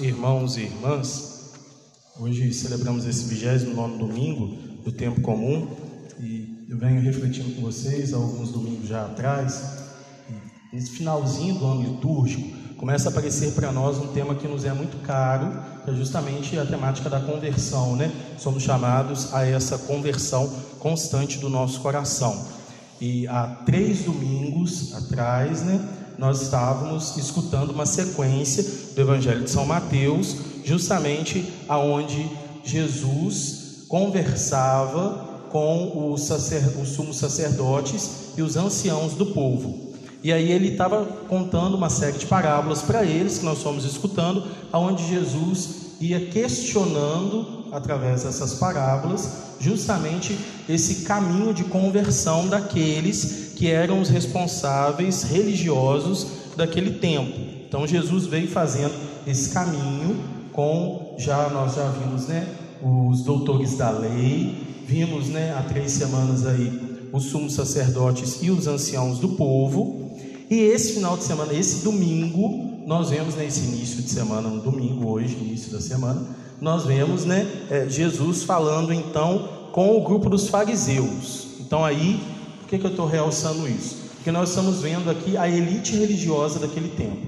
Irmãos e irmãs, hoje celebramos esse 29 domingo do tempo comum e eu venho refletindo com vocês alguns domingos já atrás. Esse finalzinho do ano litúrgico começa a aparecer para nós um tema que nos é muito caro, que é justamente a temática da conversão, né? Somos chamados a essa conversão constante do nosso coração. E há três domingos atrás, né? Nós estávamos escutando uma sequência do Evangelho de São Mateus, justamente aonde Jesus conversava com os, sacer, os sumos sacerdotes e os anciãos do povo. E aí ele estava contando uma série de parábolas para eles, que nós fomos escutando, aonde Jesus ia questionando, através dessas parábolas, justamente esse caminho de conversão daqueles que eram os responsáveis religiosos daquele tempo. Então Jesus veio fazendo esse caminho com já nós já vimos, né, os doutores da lei, vimos, né, há três semanas aí os sumos sacerdotes e os anciãos do povo. E esse final de semana, esse domingo, nós vemos nesse né, início de semana, no domingo hoje, início da semana, nós vemos, né, é, Jesus falando então com o grupo dos fariseus. Então aí por que, que eu estou realçando isso? Porque nós estamos vendo aqui a elite religiosa daquele tempo,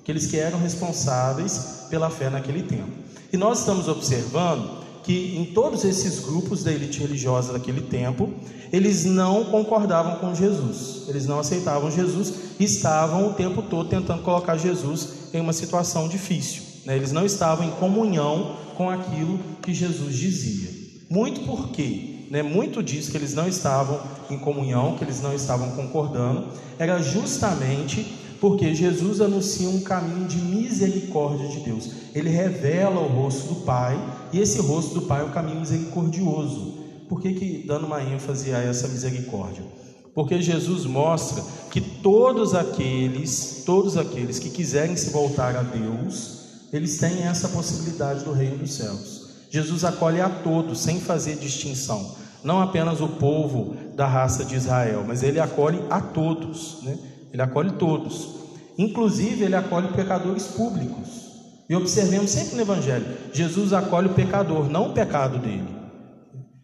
aqueles que eram responsáveis pela fé naquele tempo. E nós estamos observando que em todos esses grupos da elite religiosa daquele tempo, eles não concordavam com Jesus, eles não aceitavam Jesus e estavam o tempo todo tentando colocar Jesus em uma situação difícil. Né? Eles não estavam em comunhão com aquilo que Jesus dizia. Muito porque né, muito disso que eles não estavam em comunhão, que eles não estavam concordando, era justamente porque Jesus anuncia um caminho de misericórdia de Deus. Ele revela o rosto do Pai, e esse rosto do Pai é o caminho misericordioso. Por que, que dando uma ênfase a essa misericórdia? Porque Jesus mostra que todos aqueles, todos aqueles que quiserem se voltar a Deus, eles têm essa possibilidade do reino dos céus. Jesus acolhe a todos, sem fazer distinção. Não apenas o povo da raça de Israel, mas ele acolhe a todos. Né? Ele acolhe todos. Inclusive, ele acolhe pecadores públicos. E observemos sempre no Evangelho: Jesus acolhe o pecador, não o pecado dele.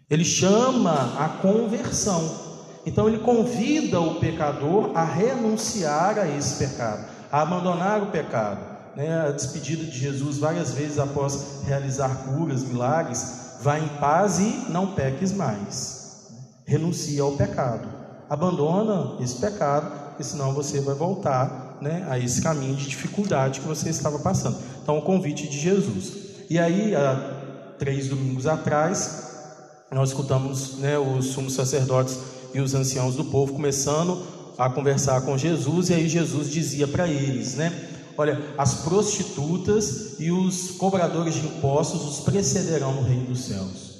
Ele chama a conversão. Então, ele convida o pecador a renunciar a esse pecado, a abandonar o pecado né, a despedida de Jesus várias vezes após realizar curas, milagres, vá em paz e não peques mais. Renuncia ao pecado. Abandona esse pecado, porque senão você vai voltar né, a esse caminho de dificuldade que você estava passando. Então, o convite de Jesus. E aí, há três domingos atrás, nós escutamos né, os sumos sacerdotes e os anciãos do povo começando a conversar com Jesus, e aí Jesus dizia para eles, né? Olha, as prostitutas e os cobradores de impostos os precederão no reino dos céus.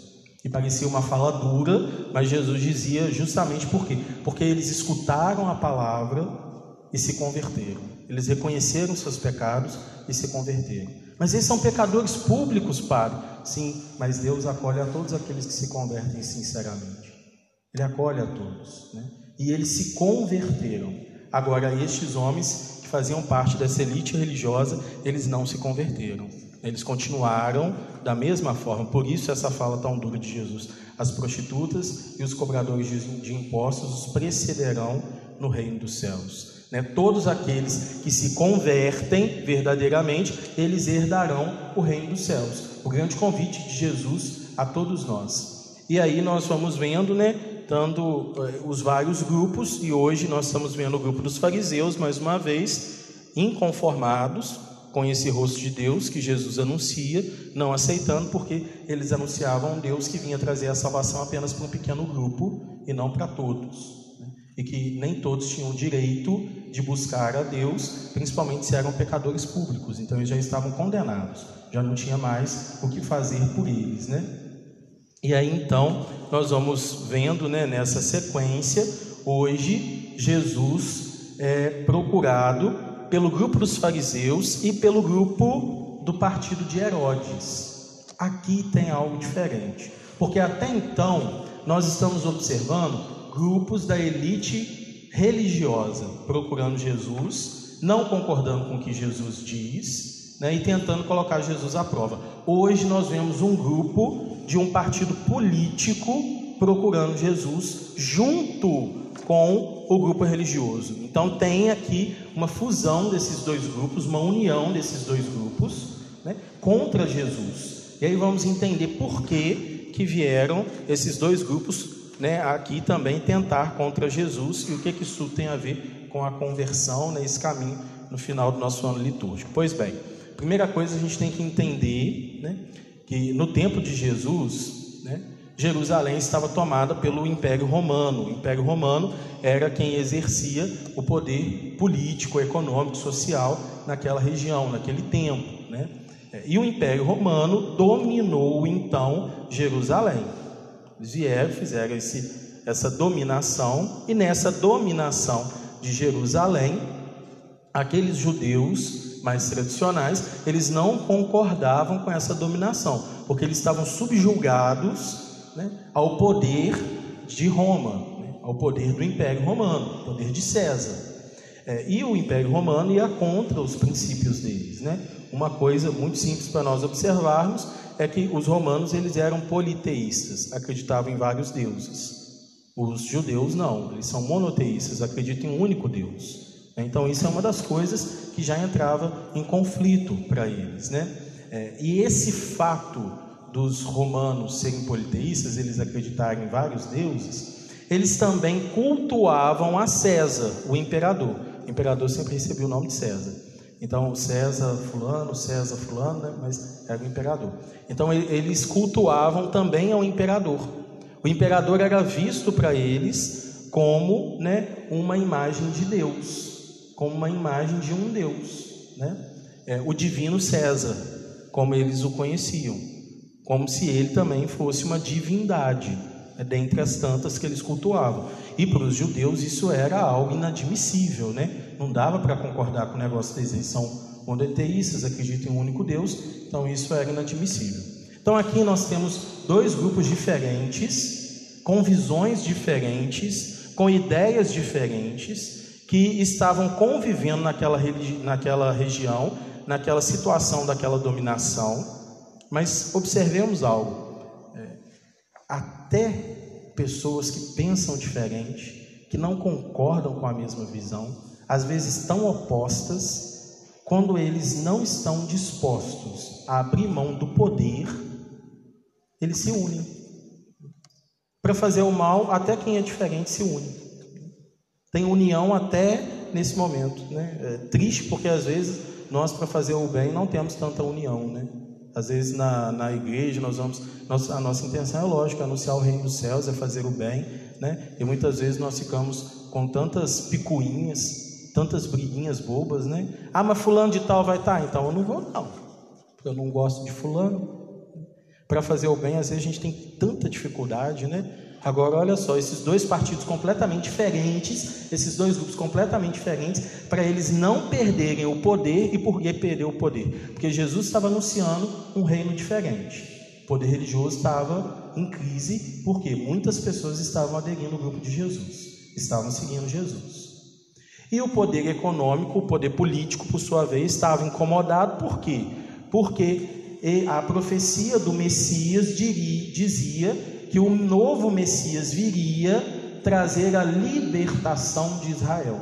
E parecia uma fala dura, mas Jesus dizia justamente por quê? Porque eles escutaram a palavra e se converteram. Eles reconheceram seus pecados e se converteram. Mas eles são pecadores públicos, Padre. Sim, mas Deus acolhe a todos aqueles que se convertem sinceramente. Ele acolhe a todos. Né? E eles se converteram. Agora, estes homens faziam parte dessa elite religiosa, eles não se converteram. Eles continuaram da mesma forma. Por isso essa fala tão dura de Jesus. As prostitutas e os cobradores de impostos os precederão no reino dos céus. Né? Todos aqueles que se convertem verdadeiramente, eles herdarão o reino dos céus. O grande convite de Jesus a todos nós. E aí nós vamos vendo, né, dando eh, os vários grupos, e hoje nós estamos vendo o grupo dos fariseus, mais uma vez, inconformados com esse rosto de Deus que Jesus anuncia, não aceitando, porque eles anunciavam um Deus que vinha trazer a salvação apenas para um pequeno grupo e não para todos. Né? E que nem todos tinham direito de buscar a Deus, principalmente se eram pecadores públicos, então eles já estavam condenados, já não tinha mais o que fazer por eles, né? E aí então nós vamos vendo né, nessa sequência, hoje Jesus é procurado pelo grupo dos fariseus e pelo grupo do partido de Herodes. Aqui tem algo diferente, porque até então nós estamos observando grupos da elite religiosa procurando Jesus, não concordando com o que Jesus diz, né, e tentando colocar Jesus à prova. Hoje nós vemos um grupo de um partido político procurando Jesus junto com o grupo religioso. Então tem aqui uma fusão desses dois grupos, uma união desses dois grupos né, contra Jesus. E aí vamos entender por que, que vieram esses dois grupos né, aqui também tentar contra Jesus e o que, que isso tem a ver com a conversão nesse né, caminho no final do nosso ano litúrgico. Pois bem, primeira coisa a gente tem que entender né, que no tempo de Jesus, né, Jerusalém estava tomada pelo Império Romano. O Império Romano era quem exercia o poder político, econômico, social naquela região, naquele tempo. Né? E o Império Romano dominou então Jerusalém. Eles vieram, fizeram esse, essa dominação, e nessa dominação de Jerusalém, aqueles judeus mais tradicionais, eles não concordavam com essa dominação, porque eles estavam subjugados né, ao poder de Roma, né, ao poder do Império Romano, poder de César. É, e o Império Romano ia contra os princípios deles. Né? Uma coisa muito simples para nós observarmos é que os romanos eles eram politeístas, acreditavam em vários deuses. Os judeus não, eles são monoteístas, acreditam em um único Deus. Então isso é uma das coisas que já entrava em conflito para eles, né? É, e esse fato dos romanos serem politeístas, eles acreditarem em vários deuses, eles também cultuavam a César, o imperador. O imperador sempre recebia o nome de César. Então, César fulano, César fulano, né? mas era o imperador. Então, eles cultuavam também ao imperador. O imperador era visto para eles como né, uma imagem de Deus, como uma imagem de um Deus. Né? É, o divino César, como eles o conheciam como se ele também fosse uma divindade, né, dentre as tantas que eles cultuavam. E para os judeus isso era algo inadmissível, né? Não dava para concordar com o negócio eles são monoteístas, acreditam em um único Deus, então isso era inadmissível. Então aqui nós temos dois grupos diferentes, com visões diferentes, com ideias diferentes, que estavam convivendo naquela, naquela região, naquela situação daquela dominação, mas observemos algo: é, até pessoas que pensam diferente, que não concordam com a mesma visão, às vezes tão opostas, quando eles não estão dispostos a abrir mão do poder, eles se unem. Para fazer o mal, até quem é diferente se une. Tem união até nesse momento. Né? É triste porque às vezes nós, para fazer o bem, não temos tanta união. Né? Às vezes na, na igreja nós vamos, nós, a nossa intenção é lógica, anunciar o reino dos céus, é fazer o bem, né? E muitas vezes nós ficamos com tantas picuinhas, tantas briguinhas bobas, né? Ah, mas fulano de tal vai estar, então eu não vou não, eu não gosto de fulano. Para fazer o bem, às vezes a gente tem tanta dificuldade, né? Agora, olha só, esses dois partidos completamente diferentes, esses dois grupos completamente diferentes, para eles não perderem o poder. E por que perder o poder? Porque Jesus estava anunciando um reino diferente. O poder religioso estava em crise, porque muitas pessoas estavam aderindo ao grupo de Jesus, estavam seguindo Jesus. E o poder econômico, o poder político, por sua vez, estava incomodado, por quê? Porque a profecia do Messias dizia que o novo Messias viria trazer a libertação de Israel.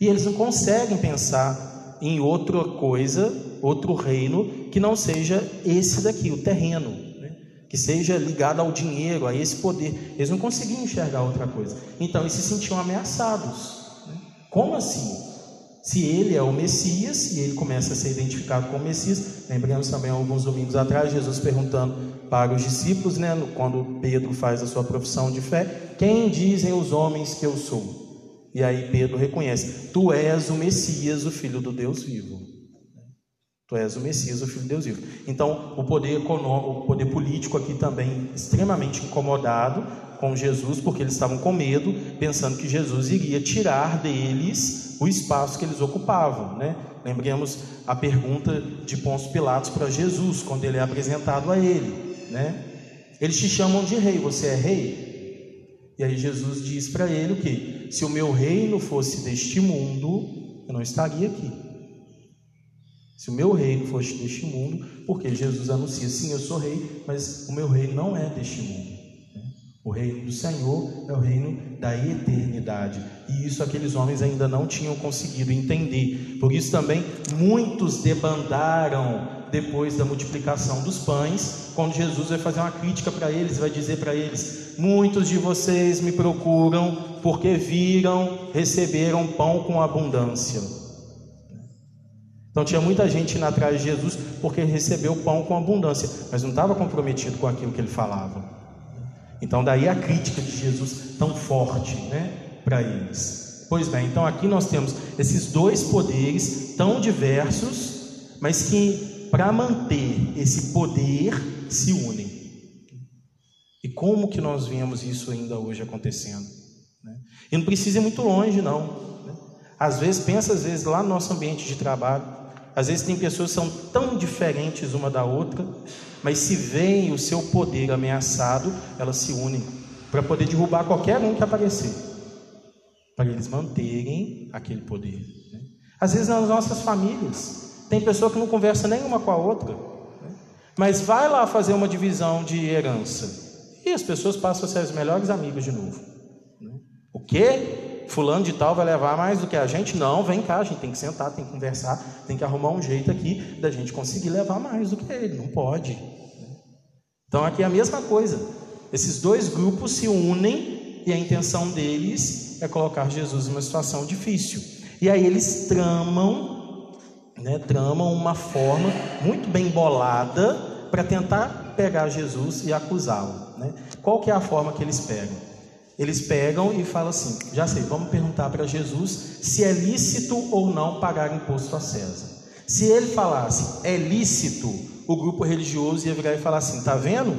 E eles não conseguem pensar em outra coisa, outro reino, que não seja esse daqui, o terreno, né? que seja ligado ao dinheiro, a esse poder. Eles não conseguiam enxergar outra coisa. Então eles se sentiam ameaçados. Né? Como assim? Se ele é o Messias e ele começa a ser identificado como Messias, lembramos também alguns domingos atrás, Jesus perguntando para os discípulos, né, quando Pedro faz a sua profissão de fé: Quem dizem os homens que eu sou? E aí Pedro reconhece: Tu és o Messias, o Filho do Deus vivo. Tu és o Messias, o Filho de Deus vivo. Então, o poder econômico, o poder político aqui também extremamente incomodado com Jesus, porque eles estavam com medo, pensando que Jesus iria tirar deles o espaço que eles ocupavam, né? Lembremos a pergunta de Pôncio Pilatos para Jesus, quando ele é apresentado a ele, né? Eles te chamam de rei, você é rei? E aí Jesus diz para ele o que? Se o meu reino fosse deste mundo, eu não estaria aqui. Se o meu reino fosse deste mundo, porque Jesus anuncia, sim, eu sou rei, mas o meu reino não é deste mundo. O reino do Senhor é o reino da eternidade. E isso aqueles homens ainda não tinham conseguido entender. Por isso também muitos debandaram depois da multiplicação dos pães, quando Jesus vai fazer uma crítica para eles, vai dizer para eles: Muitos de vocês me procuram porque viram, receberam pão com abundância. Então tinha muita gente indo atrás de Jesus porque recebeu pão com abundância, mas não estava comprometido com aquilo que ele falava. Então daí a crítica de Jesus tão forte, né, para eles. Pois bem, então aqui nós temos esses dois poderes tão diversos, mas que para manter esse poder, se unem. E como que nós vemos isso ainda hoje acontecendo? Né? E não precisa ir muito longe, não. Né? Às vezes, pensa às vezes lá no nosso ambiente de trabalho, às vezes tem pessoas que são tão diferentes uma da outra, mas se veem o seu poder ameaçado, elas se unem para poder derrubar qualquer um que aparecer, para eles manterem aquele poder. Né? Às vezes nas nossas famílias, tem pessoa que não conversa nenhuma com a outra, né? mas vai lá fazer uma divisão de herança e as pessoas passam a ser as melhores amigas de novo. Né? O que? Fulano de tal vai levar mais do que a gente? Não, vem cá, a gente tem que sentar, tem que conversar, tem que arrumar um jeito aqui da gente conseguir levar mais do que ele. Não pode. Então aqui é a mesma coisa. Esses dois grupos se unem e a intenção deles é colocar Jesus em uma situação difícil. E aí eles tramam né, tramam uma forma muito bem bolada para tentar pegar Jesus e acusá-lo. Né? Qual que é a forma que eles pegam? Eles pegam e falam assim: já sei, vamos perguntar para Jesus se é lícito ou não pagar imposto a César. Se ele falasse é lícito, o grupo religioso ia virar e falar assim: tá vendo?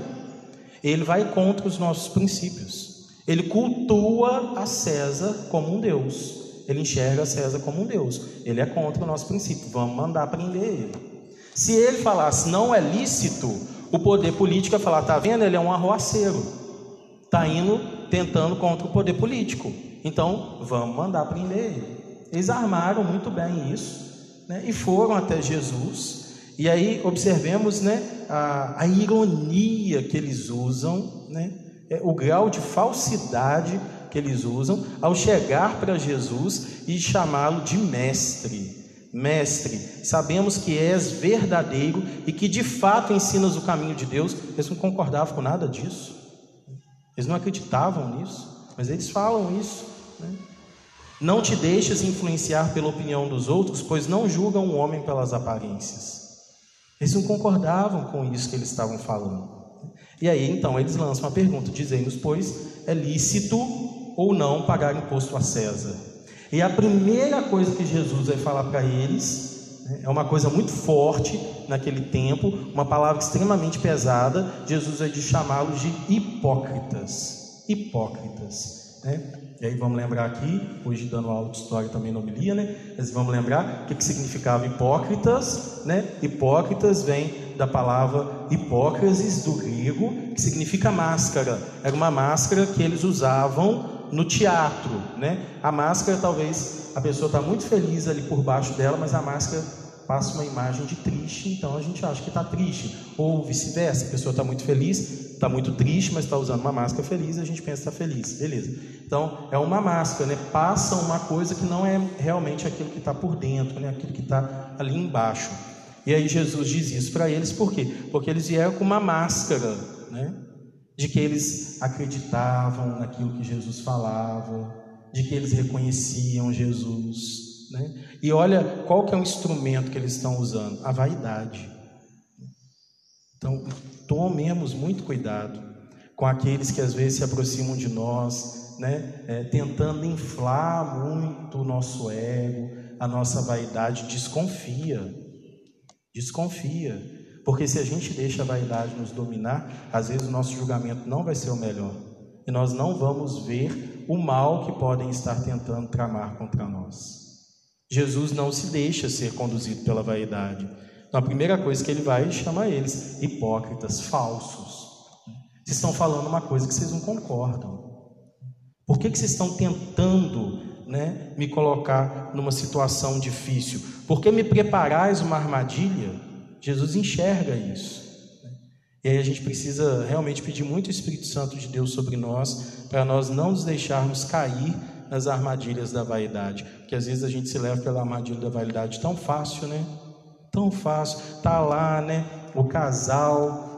Ele vai contra os nossos princípios. Ele cultua a César como um Deus ele enxerga César como um Deus. Ele é contra o nosso princípio. Vamos mandar prender ele. Se ele falasse não é lícito, o poder político ia falar: tá vendo? Ele é um arruaceiro. Está indo tentando contra o poder político. Então vamos mandar prender ele. Eles armaram muito bem isso né? e foram até Jesus. E aí observemos né, a, a ironia que eles usam, né, é, o grau de falsidade que eles usam ao chegar para Jesus e chamá-lo de mestre. Mestre, sabemos que és verdadeiro e que de fato ensinas o caminho de Deus. Eles não concordavam com nada disso, eles não acreditavam nisso, mas eles falam isso. Né? Não te deixes influenciar pela opinião dos outros, pois não julgam o homem pelas aparências. Eles não concordavam com isso que eles estavam falando. E aí então eles lançam a pergunta: dizendo-nos, pois, é lícito ou não pagar imposto a César. E a primeira coisa que Jesus vai falar para eles é uma coisa muito forte naquele tempo, uma palavra extremamente pesada. Jesus vai chamá-los de hipócritas. Hipócritas. Né? E aí vamos lembrar aqui, hoje dando aula de história também não me né? Mas vamos lembrar o que, que significava hipócritas, né? Hipócritas vem da palavra hipócrisis do grego, que significa máscara. Era uma máscara que eles usavam no teatro, né? A máscara, talvez a pessoa está muito feliz ali por baixo dela, mas a máscara passa uma imagem de triste, então a gente acha que está triste. Ou vice-versa, a pessoa está muito feliz, está muito triste, mas está usando uma máscara feliz, a gente pensa que está feliz, beleza. Então é uma máscara, né? Passa uma coisa que não é realmente aquilo que está por dentro, né? Aquilo que está ali embaixo. E aí Jesus diz isso para eles, por quê? Porque eles vieram com uma máscara, né? De que eles acreditavam naquilo que Jesus falava, de que eles reconheciam Jesus. Né? E olha qual que é o instrumento que eles estão usando: a vaidade. Então, tomemos muito cuidado com aqueles que às vezes se aproximam de nós, né? É, tentando inflar muito o nosso ego, a nossa vaidade. Desconfia, desconfia. Porque se a gente deixa a vaidade nos dominar, às vezes o nosso julgamento não vai ser o melhor. E nós não vamos ver o mal que podem estar tentando tramar contra nós. Jesus não se deixa ser conduzido pela vaidade. Então, a primeira coisa que ele vai chama eles hipócritas, falsos. Vocês estão falando uma coisa que vocês não concordam. Por que, que vocês estão tentando né, me colocar numa situação difícil? Porque me preparais uma armadilha? Jesus enxerga isso. E aí a gente precisa realmente pedir muito o Espírito Santo de Deus sobre nós, para nós não nos deixarmos cair nas armadilhas da vaidade. Porque às vezes a gente se leva pela armadilha da vaidade tão fácil, né? Tão fácil. Tá lá, né? O casal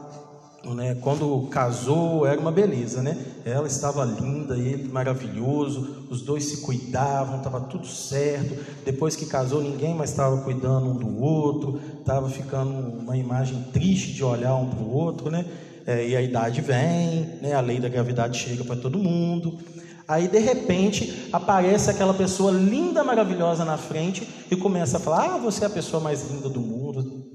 né? Quando casou, era uma beleza, né? Ela estava linda, ele maravilhoso, os dois se cuidavam, estava tudo certo. Depois que casou, ninguém mais estava cuidando um do outro, estava ficando uma imagem triste de olhar um para o outro, né? É, e a idade vem, né? A lei da gravidade chega para todo mundo. Aí de repente aparece aquela pessoa linda, maravilhosa na frente e começa a falar: Ah, você é a pessoa mais linda do mundo.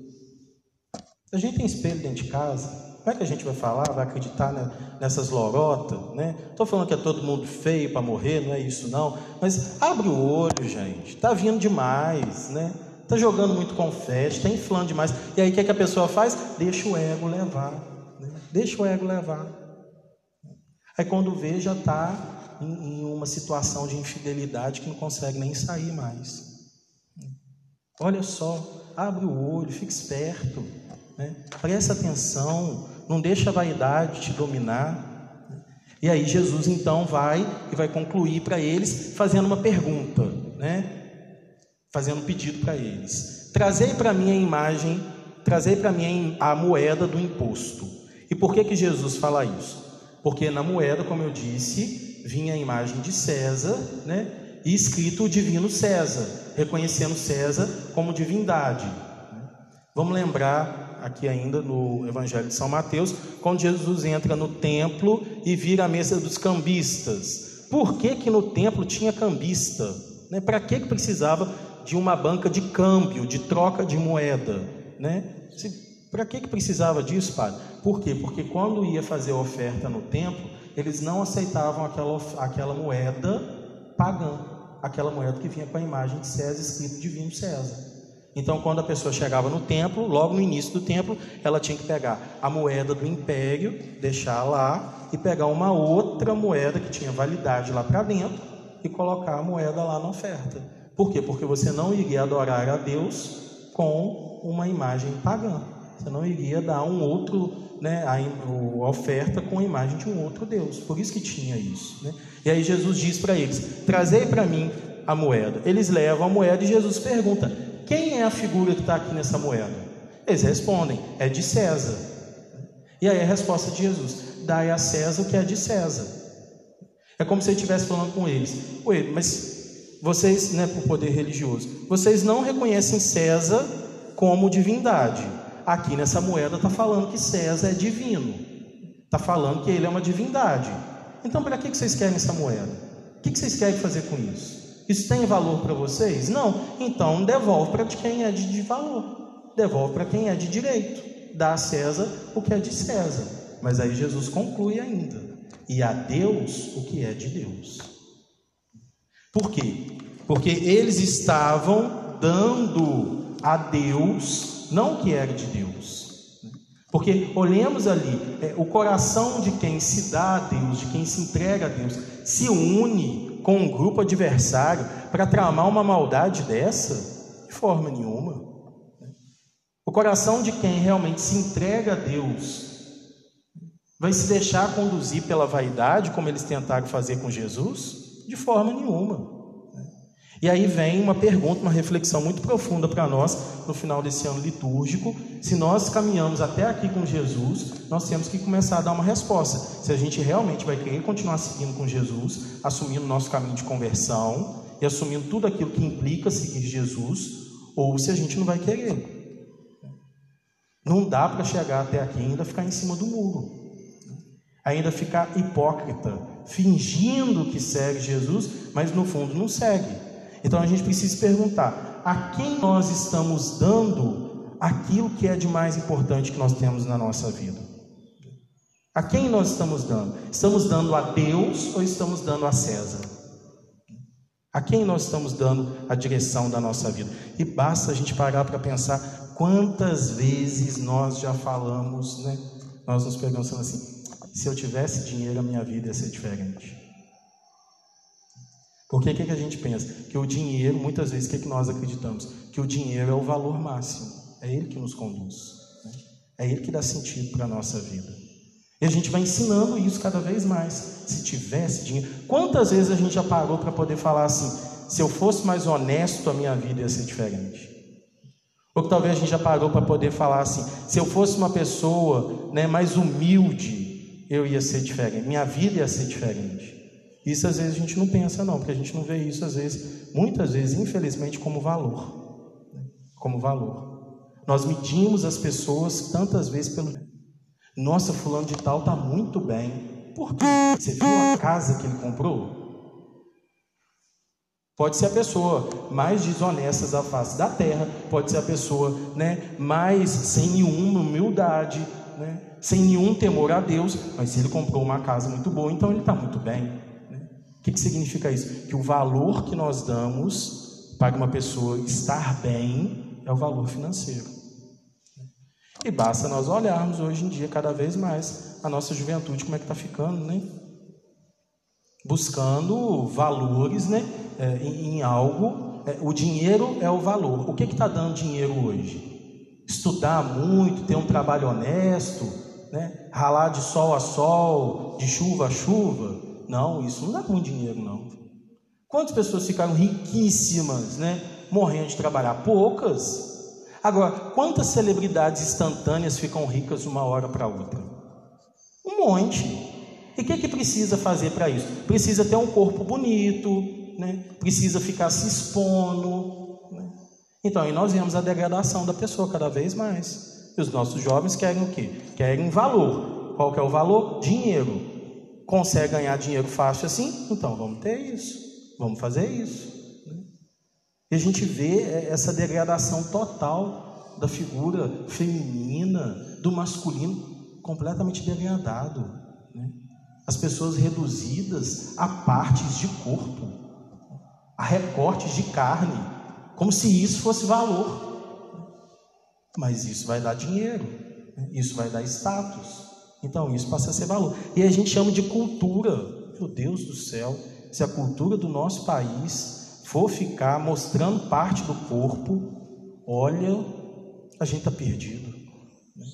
A gente tem espelho dentro de casa. Como é que a gente vai falar, vai acreditar nessas lorotas, né? Estou falando que é todo mundo feio para morrer, não é isso não. Mas abre o olho, gente. Está vindo demais, né? Está jogando muito confete, está inflando demais. E aí o que, é que a pessoa faz? Deixa o ego levar. Né? Deixa o ego levar. Aí quando vê, já está em, uma situação de infidelidade que não consegue nem sair mais. Olha só, abre o olho, fique esperto. Né? Presta atenção, não deixa a vaidade te dominar. E aí Jesus então vai e vai concluir para eles fazendo uma pergunta, né? Fazendo um pedido para eles. Trazei para mim a imagem, trazei para mim a moeda do imposto. E por que que Jesus fala isso? Porque na moeda, como eu disse, vinha a imagem de César, né? E escrito o divino César, reconhecendo César como divindade. Vamos lembrar aqui ainda no Evangelho de São Mateus, quando Jesus entra no templo e vira a mesa dos cambistas. Por que, que no templo tinha cambista? Né? Para que, que precisava de uma banca de câmbio, de troca de moeda? Né? Para que, que precisava disso, padre? Por quê? Porque quando ia fazer a oferta no templo, eles não aceitavam aquela, aquela moeda pagã, aquela moeda que vinha com a imagem de César escrito Divino César. Então, quando a pessoa chegava no templo, logo no início do templo, ela tinha que pegar a moeda do império, deixar lá e pegar uma outra moeda que tinha validade lá para dentro e colocar a moeda lá na oferta. Por quê? Porque você não iria adorar a Deus com uma imagem pagã. Você não iria dar um outro, né, a, a oferta com a imagem de um outro Deus. Por isso que tinha isso. Né? E aí Jesus diz para eles: Trazei para mim a moeda. Eles levam a moeda e Jesus pergunta: quem é a figura que está aqui nessa moeda? Eles respondem: É de César. E aí a resposta de Jesus: Dai a César o que é de César. É como se ele estivesse falando com eles: Ué, mas vocês, né, por poder religioso, vocês não reconhecem César como divindade. Aqui nessa moeda está falando que César é divino, está falando que ele é uma divindade. Então, para que vocês querem essa moeda? O que vocês querem fazer com isso? Isso tem valor para vocês? Não. Então devolve para quem é de, valor. Devolve para quem é de direito. Dá a César o que é de César. Mas aí Jesus conclui ainda. E a Deus o que é de Deus. Por quê? Porque eles estavam dando a Deus não o que era de Deus. Porque olhemos ali, é, o coração de quem se dá a Deus, de quem se entrega a Deus, se une com um grupo adversário para tramar uma maldade dessa? De forma nenhuma. O coração de quem realmente se entrega a Deus vai se deixar conduzir pela vaidade, como eles tentaram fazer com Jesus? De forma nenhuma. E aí vem uma pergunta, uma reflexão muito profunda para nós no final desse ano litúrgico. Se nós caminhamos até aqui com Jesus, nós temos que começar a dar uma resposta. Se a gente realmente vai querer continuar seguindo com Jesus, assumindo o nosso caminho de conversão e assumindo tudo aquilo que implica seguir Jesus, ou se a gente não vai querer. Não dá para chegar até aqui e ainda ficar em cima do muro. Ainda ficar hipócrita, fingindo que segue Jesus, mas no fundo não segue. Então a gente precisa perguntar: a quem nós estamos dando aquilo que é de mais importante que nós temos na nossa vida? A quem nós estamos dando? Estamos dando a Deus ou estamos dando a César? A quem nós estamos dando a direção da nossa vida? E basta a gente parar para pensar quantas vezes nós já falamos, né? Nós nos pegamos assim: se eu tivesse dinheiro, a minha vida ia ser diferente. Porque o que, que a gente pensa? Que o dinheiro, muitas vezes, o que, que nós acreditamos? Que o dinheiro é o valor máximo. É ele que nos conduz. Né? É ele que dá sentido para a nossa vida. E a gente vai ensinando isso cada vez mais. Se tivesse dinheiro. Quantas vezes a gente já parou para poder falar assim: se eu fosse mais honesto, a minha vida ia ser diferente? Ou que talvez a gente já parou para poder falar assim: se eu fosse uma pessoa né, mais humilde, eu ia ser diferente, minha vida ia ser diferente. Isso às vezes a gente não pensa, não, porque a gente não vê isso, às vezes, muitas vezes, infelizmente, como valor. Né, como valor. Nós medimos as pessoas tantas vezes pelo. Nossa, fulano de tal está muito bem. Por quê? Você viu a casa que ele comprou? Pode ser a pessoa mais desonesta da face da terra, pode ser a pessoa né, mais sem nenhuma humildade, né, sem nenhum temor a Deus, mas se ele comprou uma casa muito boa, então ele está muito bem. O que, que significa isso? Que o valor que nós damos para uma pessoa estar bem é o valor financeiro. E basta nós olharmos hoje em dia cada vez mais a nossa juventude, como é que está ficando, né? Buscando valores, né? é, em, em, algo, é, o dinheiro é o valor. O que está dando dinheiro hoje? Estudar muito, ter um trabalho honesto, né? ralar de sol a sol, de chuva a chuva. Não, isso não dá muito dinheiro, não. Quantas pessoas ficaram riquíssimas, né? morrendo de trabalhar? Poucas. Agora, quantas celebridades instantâneas ficam ricas de uma hora para outra? Um monte. E o que, que precisa fazer para isso? Precisa ter um corpo bonito, né? precisa ficar se expondo. Né? Então, aí nós vemos a degradação da pessoa cada vez mais. E os nossos jovens querem o quê? Querem valor. Qual que é o valor? Dinheiro. Consegue ganhar dinheiro fácil assim? Então vamos ter isso. Vamos fazer isso. Né? E a gente vê é, essa degradação total da figura feminina, do masculino, completamente degradado. Né? As pessoas reduzidas a partes de corpo a recortes de carne, como se isso fosse valor. Mas isso vai dar dinheiro, né? isso vai dar status. Então isso passa a ser valor. E a gente chama de cultura. Meu Deus do céu, se a cultura do nosso país for ficar mostrando parte do corpo, olha, a gente está perdido. Né?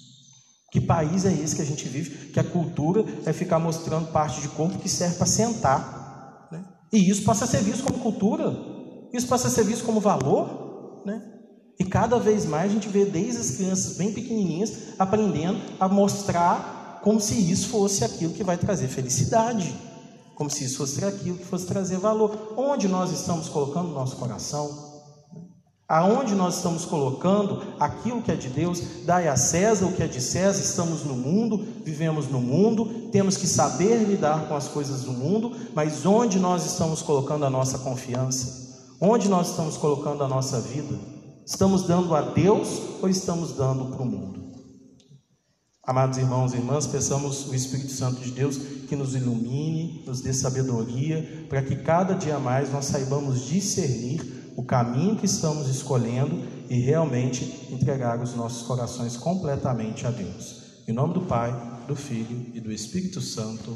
Que país é esse que a gente vive? Que a cultura é ficar mostrando parte de corpo que serve para sentar. E isso passa a ser visto como cultura, isso passa a ser visto como valor, né? E cada vez mais a gente vê desde as crianças bem pequenininhas aprendendo a mostrar como se isso fosse aquilo que vai trazer felicidade, como se isso fosse aquilo que fosse trazer valor. Onde nós estamos colocando o nosso coração? Aonde nós estamos colocando aquilo que é de Deus, dai a César o que é de César, estamos no mundo, vivemos no mundo, temos que saber lidar com as coisas do mundo, mas onde nós estamos colocando a nossa confiança? Onde nós estamos colocando a nossa vida? Estamos dando a Deus ou estamos dando para o mundo? Amados irmãos e irmãs, peçamos o Espírito Santo de Deus que nos ilumine, nos dê sabedoria, para que cada dia mais nós saibamos discernir o caminho que estamos escolhendo e realmente entregar os nossos corações completamente a Deus. Em nome do Pai, do Filho e do Espírito Santo.